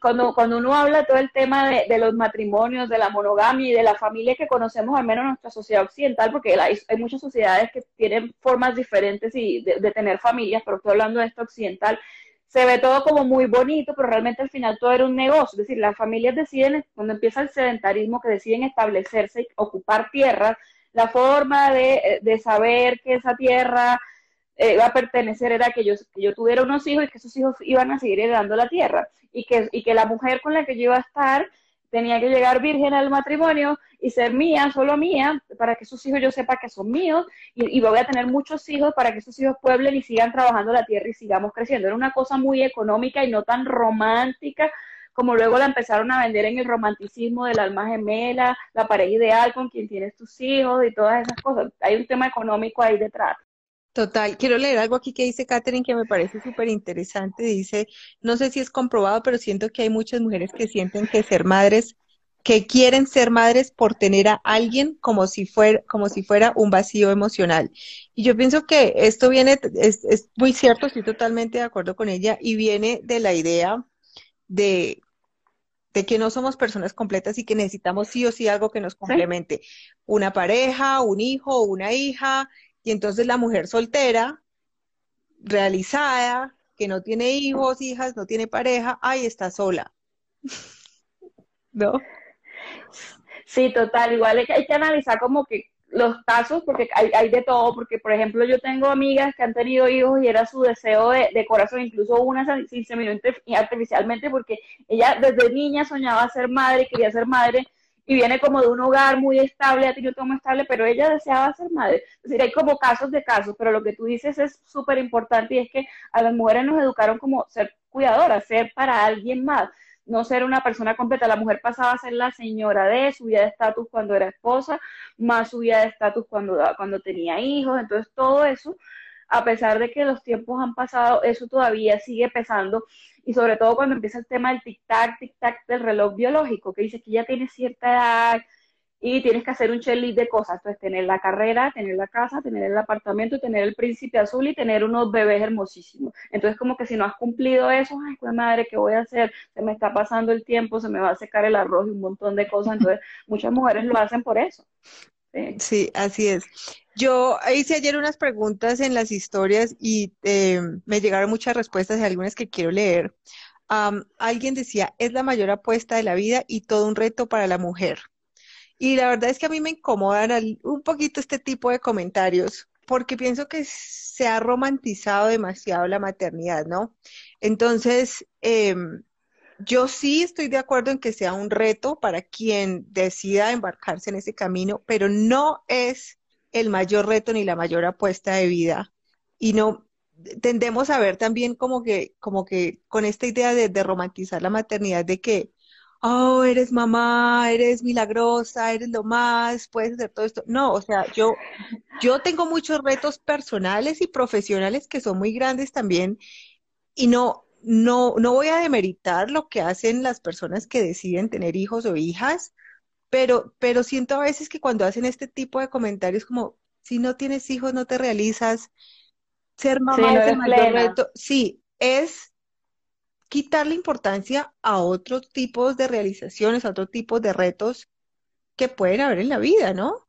cuando, cuando uno habla todo el tema de, de, los matrimonios, de la monogamia y de la familia que conocemos, al menos en nuestra sociedad occidental, porque hay, muchas sociedades que tienen formas diferentes y de, de, tener familias, pero estoy hablando de esto occidental, se ve todo como muy bonito, pero realmente al final todo era un negocio. Es decir, las familias deciden, cuando empieza el sedentarismo, que deciden establecerse y ocupar tierras, la forma de, de saber que esa tierra eh, va a pertenecer era que yo, que yo tuviera unos hijos y que esos hijos iban a seguir heredando la tierra y que, y que la mujer con la que yo iba a estar tenía que llegar virgen al matrimonio y ser mía, solo mía, para que esos hijos yo sepa que son míos y, y, voy a tener muchos hijos para que esos hijos pueblen y sigan trabajando la tierra y sigamos creciendo. Era una cosa muy económica y no tan romántica como luego la empezaron a vender en el romanticismo del alma gemela, la pareja ideal con quien tienes tus hijos y todas esas cosas. Hay un tema económico ahí detrás. Total, quiero leer algo aquí que dice Catherine que me parece súper interesante. Dice, no sé si es comprobado, pero siento que hay muchas mujeres que sienten que ser madres, que quieren ser madres por tener a alguien como si fuera, como si fuera un vacío emocional. Y yo pienso que esto viene, es, es muy cierto, estoy totalmente de acuerdo con ella, y viene de la idea de, de que no somos personas completas y que necesitamos sí o sí algo que nos complemente. Una pareja, un hijo, una hija, y entonces la mujer soltera, realizada, que no tiene hijos, hijas, no tiene pareja, ahí está sola. ¿No? Sí, total. Igual hay que, hay que analizar como que los casos, porque hay, hay, de todo, porque por ejemplo yo tengo amigas que han tenido hijos y era su deseo de, de corazón, incluso una se inseminó artificialmente porque ella desde niña soñaba ser madre, quería ser madre, y viene como de un hogar muy estable, ha tenido todo muy estable, pero ella deseaba ser madre. Es decir, hay como casos de casos, pero lo que tú dices es súper importante y es que a las mujeres nos educaron como ser cuidadoras, ser para alguien más, no ser una persona completa. La mujer pasaba a ser la señora de, subida de estatus cuando era esposa, más subida de estatus cuando, cuando tenía hijos, entonces todo eso a pesar de que los tiempos han pasado, eso todavía sigue pesando y sobre todo cuando empieza el tema del tic-tac, tic-tac del reloj biológico, que dice que ya tienes cierta edad y tienes que hacer un checklist de cosas, entonces tener la carrera, tener la casa, tener el apartamento, tener el príncipe azul y tener unos bebés hermosísimos. Entonces como que si no has cumplido eso, ay, pues madre, ¿qué voy a hacer? Se me está pasando el tiempo, se me va a secar el arroz y un montón de cosas, entonces muchas mujeres lo hacen por eso. Sí, así es. Yo hice ayer unas preguntas en las historias y eh, me llegaron muchas respuestas de algunas que quiero leer. alguien decía, es la mayor apuesta de la vida y todo un reto para la mujer. Y la verdad es que a mí me incomodan un poquito este tipo de comentarios porque pienso que se ha romantizado demasiado la maternidad, ¿no? Entonces, eh, yo sí estoy de acuerdo en que sea un reto para quien decida embarcarse en ese camino, pero no es el mayor reto ni la mayor apuesta de vida. Y no tendemos a ver también como que, como que con esta idea de, de romantizar la maternidad, de que, oh, eres mamá, eres milagrosa, eres lo más, puedes hacer todo esto. No, o sea, yo, yo tengo muchos retos personales y profesionales que son muy grandes también. Y no, no, no voy a demeritar lo que hacen las personas que deciden tener hijos o hijas, pero, pero siento a veces que cuando hacen este tipo de comentarios como, si no tienes hijos, no te realizas, ser mamá es el mayor reto. Sí, es quitarle importancia a otros tipos de realizaciones, a otros tipos de retos que pueden haber en la vida, ¿no?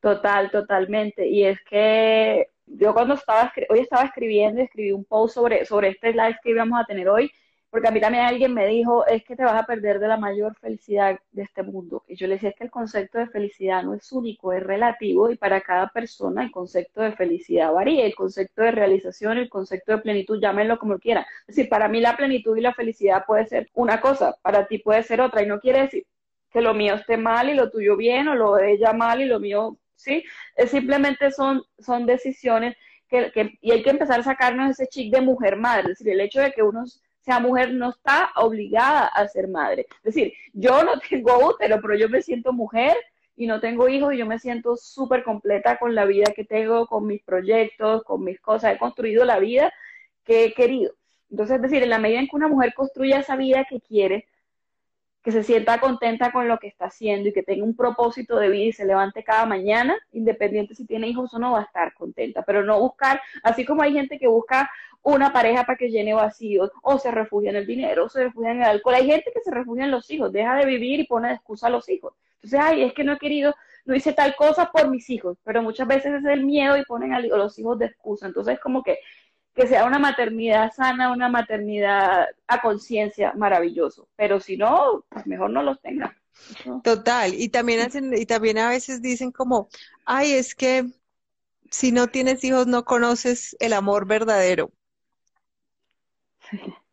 Total, totalmente. Y es que yo cuando estaba, hoy estaba escribiendo, escribí un post sobre, sobre este live que íbamos a tener hoy, porque a mí también alguien me dijo, es que te vas a perder de la mayor felicidad de este mundo. Y yo le decía, es que el concepto de felicidad no es único, es relativo y para cada persona el concepto de felicidad varía, el concepto de realización, el concepto de plenitud, llámenlo como quieran. Es decir, para mí la plenitud y la felicidad puede ser una cosa, para ti puede ser otra y no quiere decir que lo mío esté mal y lo tuyo bien o lo de ella mal y lo mío, ¿sí? Es simplemente son, son decisiones que, que, y hay que empezar a sacarnos ese chic de mujer madre, es decir, el hecho de que uno sea mujer no está obligada a ser madre. Es decir, yo no tengo útero, pero yo me siento mujer y no tengo hijos y yo me siento súper completa con la vida que tengo, con mis proyectos, con mis cosas. He construido la vida que he querido. Entonces, es decir, en la medida en que una mujer construya esa vida que quiere, que se sienta contenta con lo que está haciendo y que tenga un propósito de vida y se levante cada mañana, independiente si tiene hijos o no, va a estar contenta, pero no buscar, así como hay gente que busca una pareja para que llene vacíos, o se refugia en el dinero, o se refugia en el alcohol, hay gente que se refugia en los hijos, deja de vivir y pone de excusa a los hijos. Entonces, ay, es que no he querido, no hice tal cosa por mis hijos, pero muchas veces es el miedo y ponen a los hijos de excusa. Entonces, como que que sea una maternidad sana, una maternidad a conciencia, maravilloso. Pero si no, pues mejor no los tengan. Total, y también hacen, y también a veces dicen como, ay, es que si no tienes hijos no conoces el amor verdadero.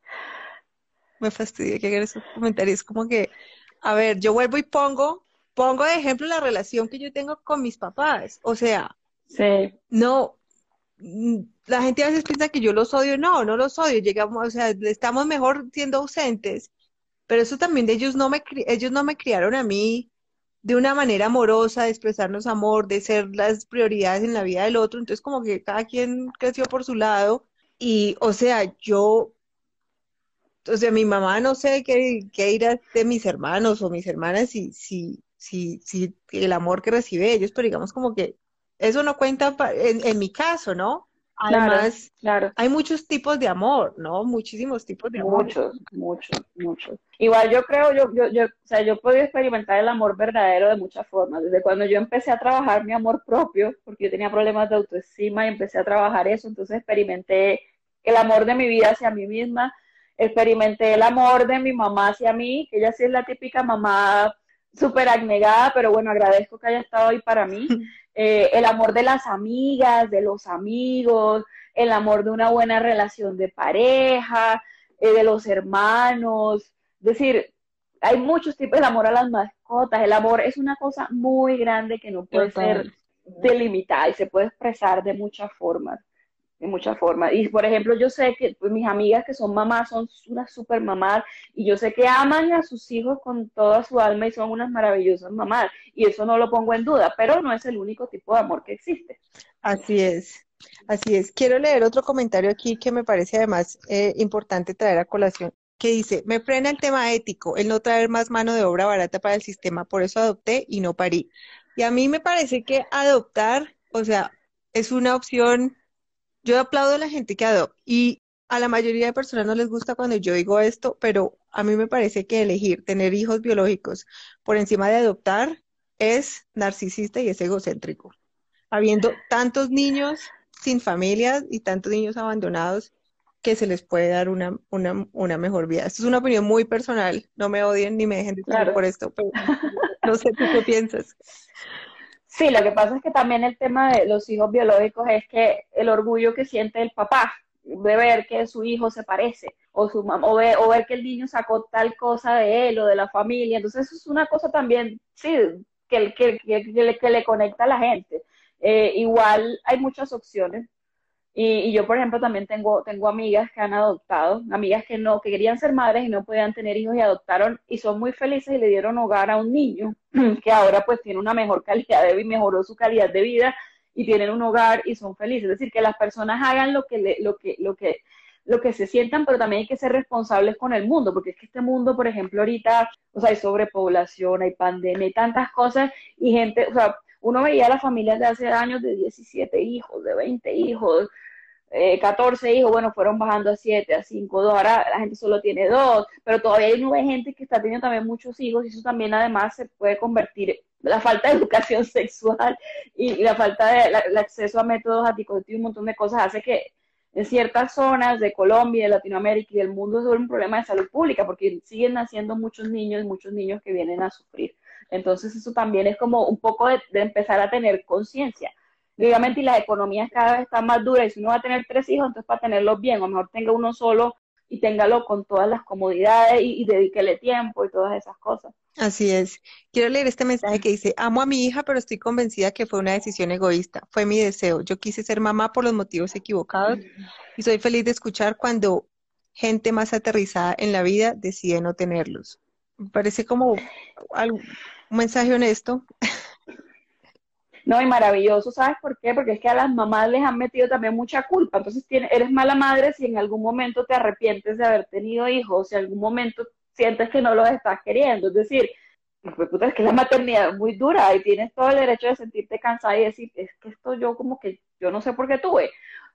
Me fastidia que hagan esos comentarios, como que, a ver, yo vuelvo y pongo, pongo de ejemplo la relación que yo tengo con mis papás. O sea, sí. no, mm, la gente a veces piensa que yo los odio, no, no los odio, llegamos, o sea, estamos mejor siendo ausentes, pero eso también de ellos no me, ellos no me criaron a mí de una manera amorosa, de expresarnos amor, de ser las prioridades en la vida del otro, entonces como que cada quien creció por su lado y, o sea, yo, o sea, mi mamá no sé qué, qué irá de mis hermanos o mis hermanas si, si, si, si el amor que recibe ellos, pero digamos como que eso no cuenta en, en mi caso, ¿no? Además, claro, hay muchos tipos de amor, ¿no? Muchísimos tipos de amor. Muchos, muchos, muchos. Igual yo creo, yo, yo, yo, o sea, yo he podido experimentar el amor verdadero de muchas formas. Desde cuando yo empecé a trabajar mi amor propio, porque yo tenía problemas de autoestima y empecé a trabajar eso, entonces experimenté el amor de mi vida hacia mí misma, experimenté el amor de mi mamá hacia mí, que ella sí es la típica mamá súper abnegada, pero bueno, agradezco que haya estado ahí para mí. Eh, el amor de las amigas, de los amigos, el amor de una buena relación de pareja, eh, de los hermanos. Es decir, hay muchos tipos de amor a las mascotas. El amor es una cosa muy grande que no puede ser delimitada y se puede expresar de muchas formas de muchas formas. Y por ejemplo, yo sé que pues, mis amigas que son mamás son unas super mamás y yo sé que aman a sus hijos con toda su alma y son unas maravillosas mamás. Y eso no lo pongo en duda, pero no es el único tipo de amor que existe. Así es, así es. Quiero leer otro comentario aquí que me parece además eh, importante traer a colación que dice, me frena el tema ético, el no traer más mano de obra barata para el sistema, por eso adopté y no parí. Y a mí me parece que adoptar, o sea, es una opción yo aplaudo a la gente que adopta y a la mayoría de personas no les gusta cuando yo digo esto, pero a mí me parece que elegir tener hijos biológicos por encima de adoptar es narcisista y es egocéntrico. Habiendo tantos niños sin familias y tantos niños abandonados que se les puede dar una, una, mejor vida. Esto es una opinión muy personal, no me odien ni me dejen de claro. por esto, pero no sé tú qué piensas. Sí, lo que pasa es que también el tema de los hijos biológicos es que el orgullo que siente el papá de ver que su hijo se parece o su o ver, o ver que el niño sacó tal cosa de él o de la familia, entonces eso es una cosa también, sí, que, que, que, le, que le, conecta a la gente. Eh, igual hay muchas opciones, y, yo, por ejemplo, también tengo, tengo amigas que han adoptado, amigas que no, que querían ser madres y no podían tener hijos y adoptaron y son muy felices y le dieron hogar a un niño que ahora pues tiene una mejor calidad de vida, mejoró su calidad de vida y tienen un hogar y son felices. Es decir, que las personas hagan lo que, lo que, lo que, lo que se sientan, pero también hay que ser responsables con el mundo, porque es que este mundo, por ejemplo, ahorita, o sea, hay sobrepoblación, hay pandemia, hay tantas cosas y gente, o sea, uno veía a las familias de hace años de 17 hijos, de 20 hijos, eh, 14 hijos, bueno, fueron bajando a 7, a 5, 2, ahora la gente solo tiene 2, pero todavía hay nueve gente que está teniendo también muchos hijos y eso también además se puede convertir, la falta de educación sexual y, la falta de acceso a métodos anticonceptivos, un montón de cosas hace que en ciertas zonas de Colombia, de Latinoamérica y del mundo es un problema de salud pública porque siguen naciendo muchos niños, muchos niños que vienen a sufrir. Entonces eso también es como un poco de, empezar a tener conciencia. Obviamente, y las economías cada vez están más duras, y si uno va a tener tres hijos, entonces para tenerlos bien, o mejor tenga uno solo y téngalo con todas las comodidades y, y dedíquele tiempo y todas esas cosas. Así es. Quiero leer este mensaje que dice, amo a mi hija, pero estoy convencida que fue una decisión egoísta. Fue mi deseo. Yo quise ser mamá por los motivos equivocados y soy feliz de escuchar cuando gente más aterrizada en la vida decide no tenerlos. Me parece como un mensaje honesto. No, y maravilloso, ¿sabes por qué? Porque es que a las mamás les han metido también mucha culpa. Entonces, eres mala madre si en algún momento te arrepientes de haber tenido hijos, si en algún momento sientes que no los estás queriendo. Es decir, es que la maternidad es muy dura y tienes todo el derecho de sentirte cansada y decir, es que esto yo como que yo no sé por qué tuve.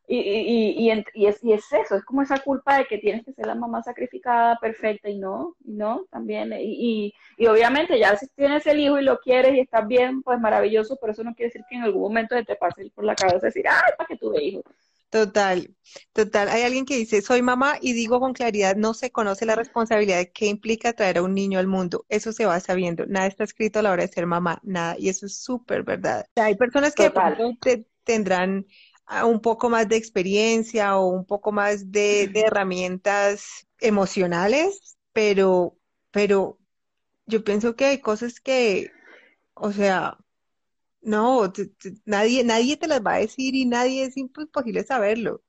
Y, y, y, y, es, y es eso, es como esa culpa de que tienes que ser la mamá sacrificada, perfecta, y no, y no, también. Y, y, obviamente ya si tienes el hijo y lo quieres y estás bien, pues maravilloso, pero eso no quiere decir que en algún momento te pase por la cabeza decir, ay, para que tuve hijos. Total, total. Hay alguien que dice, soy mamá y digo con claridad, no se conoce la responsabilidad que implica traer a un niño al mundo. Eso se va sabiendo. Nada está escrito a la hora de ser mamá, nada. Y eso es súper verdad. hay personas que tendrán ah, un poco más de experiencia o un poco más de, de herramientas emocionales, pero, pero yo pienso que hay cosas que, o sea, no, nadie, nadie te las va a decir y nadie es imposible saberlo.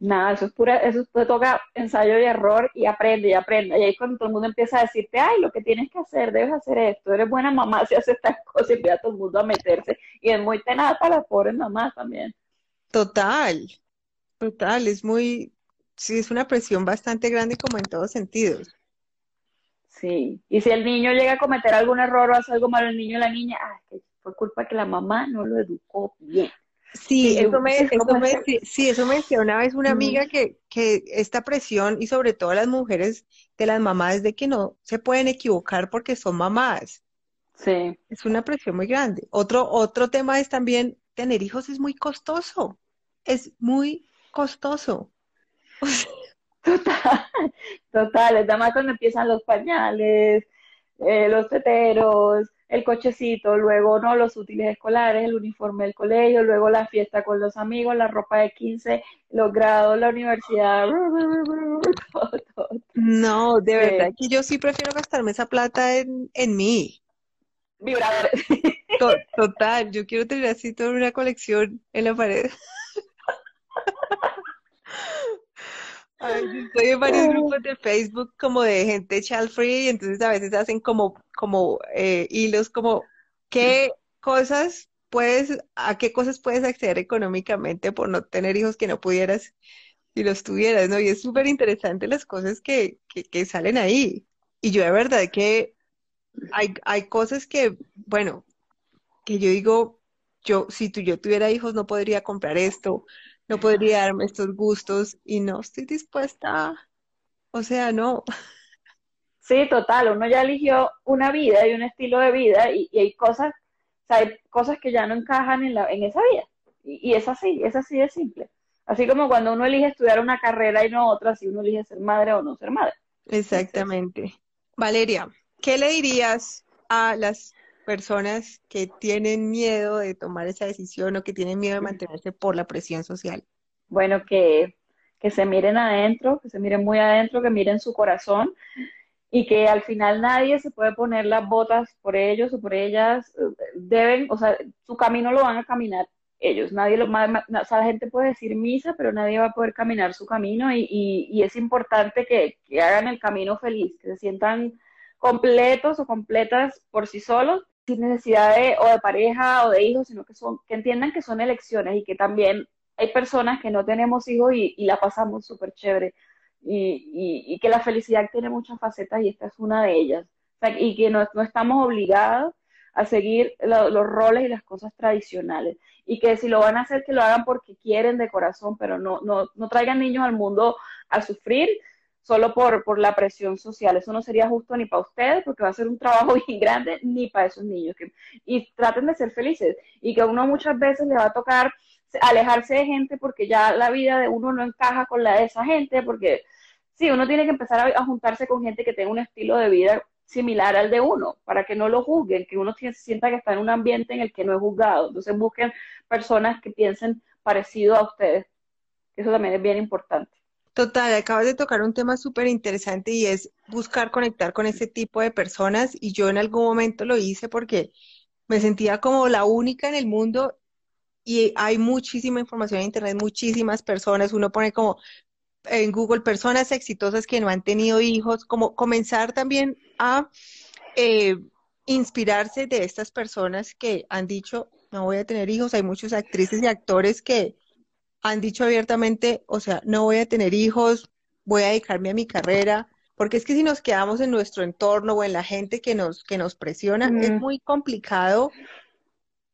Nada, eso es pura, eso te toca ensayo y error y aprende y aprende. Y ahí cuando todo el mundo empieza a decirte, ay, lo que tienes que hacer, debes hacer esto, eres buena mamá si haces estas cosas y empieza todo el mundo a meterse. Y es muy tenaz para las pobres mamás también. Total, total, es muy, sí, es una presión bastante grande como en todos sentidos. Sí, y si el niño llega a cometer algún error o hace algo malo el niño o la niña, ay, fue culpa que la mamá no lo educó bien. Sí, eso me, eso me, sí, eso me decía una vez una amiga que, que esta presión, y sobre todo las mujeres de las mamás, de que no se pueden equivocar porque son mamás. Sí. Es una presión muy grande. Otro, otro tema es también tener hijos es muy costoso. Es muy costoso. Total, total. Es más cuando empiezan los pañales, eh, los teteros, el cochecito, luego no los útiles escolares, el uniforme del colegio, luego la fiesta con los amigos, la ropa de 15, los grados, la universidad. No, de verdad que yo sí prefiero gastarme esa plata en, en mí. Vibradores. Total, yo quiero tener así toda una colección en la pared. Estoy en varios grupos de Facebook como de gente child free, y entonces a veces hacen como, como eh, hilos como qué cosas puedes, a qué cosas puedes acceder económicamente por no tener hijos que no pudieras si los tuvieras, ¿no? Y es súper interesante las cosas que, que, que salen ahí. Y yo de verdad que hay, hay cosas que, bueno, que yo digo, yo, si tú, yo tuviera hijos no podría comprar esto, no podría darme estos gustos y no estoy dispuesta, o sea, no. Sí, total, uno ya eligió una vida y un estilo de vida y, hay cosas, o sea, hay cosas que ya no encajan en, la, en esa vida. Y, y, es así, es así de simple. Así como cuando uno elige estudiar una carrera y no otra, así uno elige ser madre o no ser madre. Exactamente. Valeria, ¿qué le dirías a las personas que tienen miedo de tomar esa decisión o que tienen miedo de mantenerse por la presión social? Bueno, que, que se miren adentro, que se miren muy adentro, que miren su corazón y que al final nadie se puede poner las botas por ellos o por ellas. Deben, o sea, su camino lo van a caminar ellos. Nadie lo, o sea, la gente puede decir misa, pero nadie va a poder caminar su camino y, y, y es importante que, que hagan el camino feliz, que se sientan completos o completas por sí solos sin necesidad de o de pareja o de hijos, sino que son, que entiendan que son elecciones y que también hay personas que no tenemos hijos y, la pasamos súper chévere. Y, y, que la felicidad tiene muchas facetas y esta es una de ellas. y que no, no, estamos obligados a seguir los roles y las cosas tradicionales. Y que si lo van a hacer, que lo hagan porque quieren de corazón, pero no, no, no traigan niños al mundo a sufrir, solo por, por la presión social. Eso no sería justo ni para ustedes, porque va a ser un trabajo bien grande, ni para esos niños. y traten de ser felices. Y que a uno muchas veces le va a tocar alejarse de gente porque ya la vida de uno no encaja con la de esa gente, porque sí, uno tiene que empezar a, juntarse con gente que tenga un estilo de vida similar al de uno, para que no lo juzguen, que uno sienta que está en un ambiente en el que no es juzgado. Entonces busquen personas que piensen parecido a ustedes. Eso también es bien importante. Total, acabas de tocar un tema súper interesante y es buscar conectar con ese tipo de personas y yo en algún momento lo hice porque me sentía como la única en el mundo y hay muchísima información en Internet, muchísimas personas, uno pone como en Google personas exitosas que no han tenido hijos, como comenzar también a eh, inspirarse de estas personas que han dicho, no voy a tener hijos, hay muchas actrices y actores que han dicho abiertamente, o sea, no voy a tener hijos, voy a dedicarme a mi carrera, porque es que si nos quedamos en nuestro entorno o en la gente que nos, que nos presiona, es muy complicado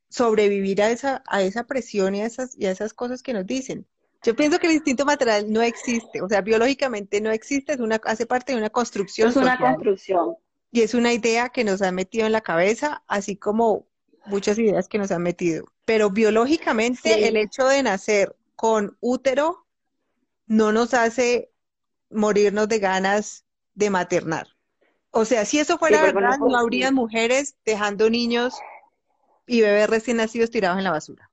sobrevivir a esa, a esa presión y a esas, y a esas cosas que nos dicen. Yo pienso que el instinto material no existe, o sea, biológicamente no existe, es una, hace parte de una construcción. Es una construcción. Y es una idea que nos han metido en la cabeza, así como muchas ideas que nos han metido. Pero biológicamente el hecho de nacer con útero no nos hace morirnos de ganas de maternar. O sea, si eso fuera verdad, no habría mujeres dejando niños y bebés recién nacidos tirados en la basura.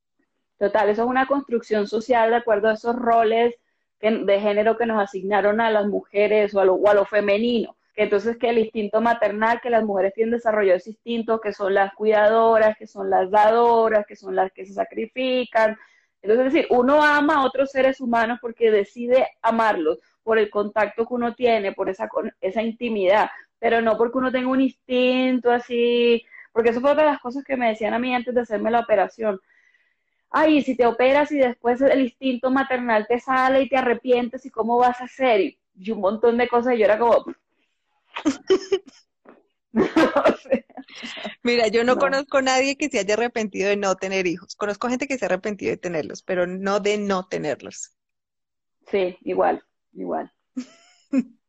Total, eso es una construcción social de acuerdo a esos roles de género que nos asignaron a las mujeres o a lo, o a lo femenino. Que entonces que el instinto maternal, que las mujeres tienen desarrollado ese instinto, que son las cuidadoras, que son las dadoras, que son las que se sacrifican, entonces, es decir, uno ama a otros seres humanos porque decide amarlos por el contacto que uno tiene, por esa, esa intimidad, pero no porque uno tenga un instinto así, porque eso fue otra de las cosas que me decían a mí antes de hacerme la operación. Ay, si te operas y después el instinto maternal te sale y te arrepientes y cómo vas a hacer y, un montón de cosas y yo era como... Mira, yo no, conozco a nadie que se haya arrepentido de no tener hijos. Conozco gente que se ha arrepentido de tenerlos, pero no de no tenerlos. Sí, igual, igual.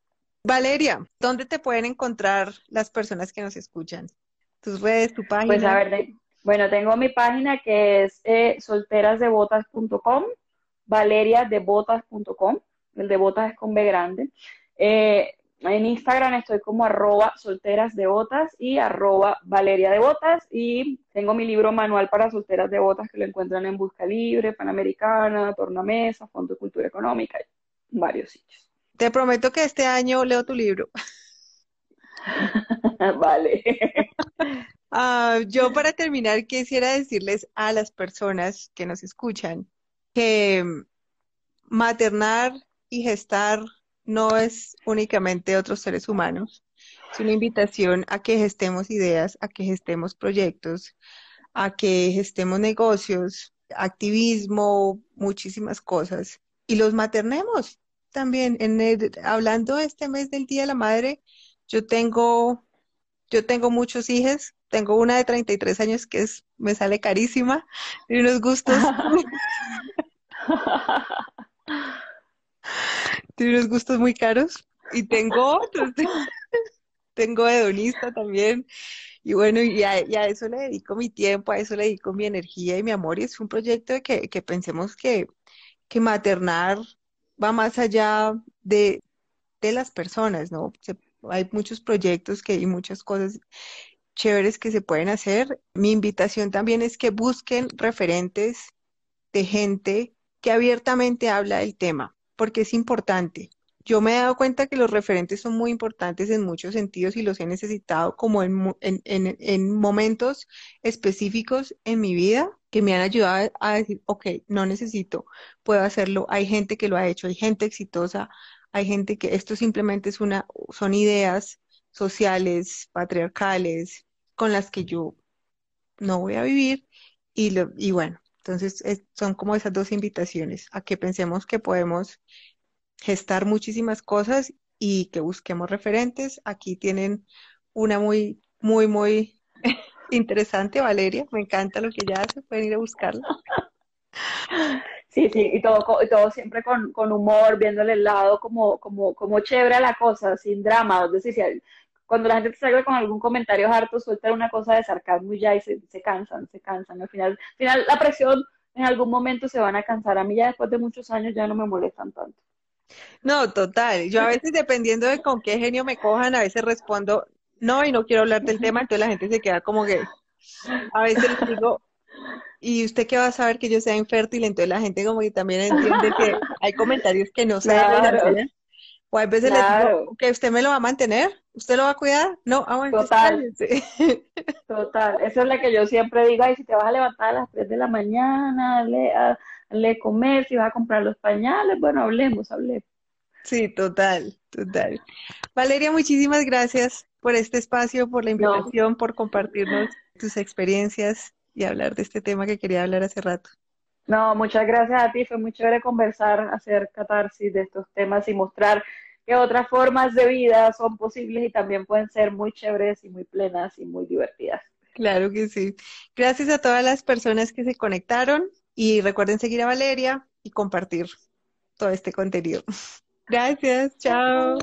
Valeria, ¿dónde te pueden encontrar las personas que nos escuchan? Tus redes, tu página. Pues a ver, bueno, tengo mi página que es eh, solterasdebotas.com, valeriadebotas.com, el de botas es con B grande. Eh, en Instagram estoy como arroba solteras de botas y arroba valeria de botas y tengo mi libro manual para solteras de botas que lo encuentran en Busca Libre, Panamericana, Tornamesa, Fondo de Cultura Económica, en varios sitios. Te prometo que este año leo tu libro. vale. Ah, yo para terminar quisiera decirles a las personas que nos escuchan que maternar y gestar no es únicamente otros seres humanos, es una invitación a que gestemos ideas, a que gestemos proyectos, a que gestemos negocios, activismo, muchísimas cosas y los maternemos también. En hablando este mes del Día de la Madre, yo tengo, yo tengo muchos hijos, tengo una de 33 años que es, me sale carísima, y unos gustos. tiene unos gustos muy caros y tengo otros. tengo hedonista también. Y bueno, y a, eso le dedico mi tiempo, a eso le dedico mi energía y mi amor. Y es un proyecto que, que pensemos que, que maternar va más allá de, de las personas, ¿no? hay muchos proyectos que, y muchas cosas chéveres que se pueden hacer. Mi invitación también es que busquen referentes de gente que abiertamente habla del tema porque es importante. Yo me he dado cuenta que los referentes son muy importantes en muchos sentidos y los he necesitado como en, en, momentos específicos en mi vida que me han ayudado a decir, ok, no necesito, puedo hacerlo. Hay gente que lo ha hecho, hay gente exitosa, hay gente que esto simplemente es una, son ideas sociales, patriarcales, con las que yo no voy a vivir. Y, lo, y bueno, entonces, son como esas dos invitaciones a que pensemos que podemos gestar muchísimas cosas y que busquemos referentes. Aquí tienen una muy, muy, muy interesante, Valeria. Me encanta lo que ella hace. Pueden ir a buscarla. Sí, sí, y todo, todo siempre con, humor, viéndole el lado como, como, como chévere la cosa, sin drama. Es decir, cuando la gente te salga con algún comentario harto, suelta una cosa de sarcasmo y ya y se, cansan, se cansan. Al final, al final la presión en algún momento se van a cansar. A mí ya después de muchos años ya no me molestan tanto. No, total. Yo a veces dependiendo de con qué genio me cojan, a veces respondo no y no quiero hablar del tema, entonces la gente se queda como que a veces les digo, ¿y usted qué va a saber que yo sea infértil? Entonces la gente como que también entiende que hay comentarios que no se deben O a veces les digo que usted me lo va a mantener, usted lo va a cuidar, no, ah, total, total, eso es lo que yo siempre digo, ay, si te vas a levantar a las 3 de la mañana, le, a, le comer, si vas a comprar los pañales, bueno, hablemos, hablemos. Sí, total, total. Valeria, muchísimas gracias por este espacio, por la invitación, por compartirnos tus experiencias y hablar de este tema que quería hablar hace rato. No, muchas gracias a ti. Fue muy chévere conversar, hacer catarsis de estos temas y mostrar que otras formas de vida son posibles y también pueden ser muy chéveres y muy plenas y muy divertidas. Claro que sí. Gracias a todas las personas que se conectaron y recuerden seguir a Valeria y compartir todo este contenido. Gracias, chao.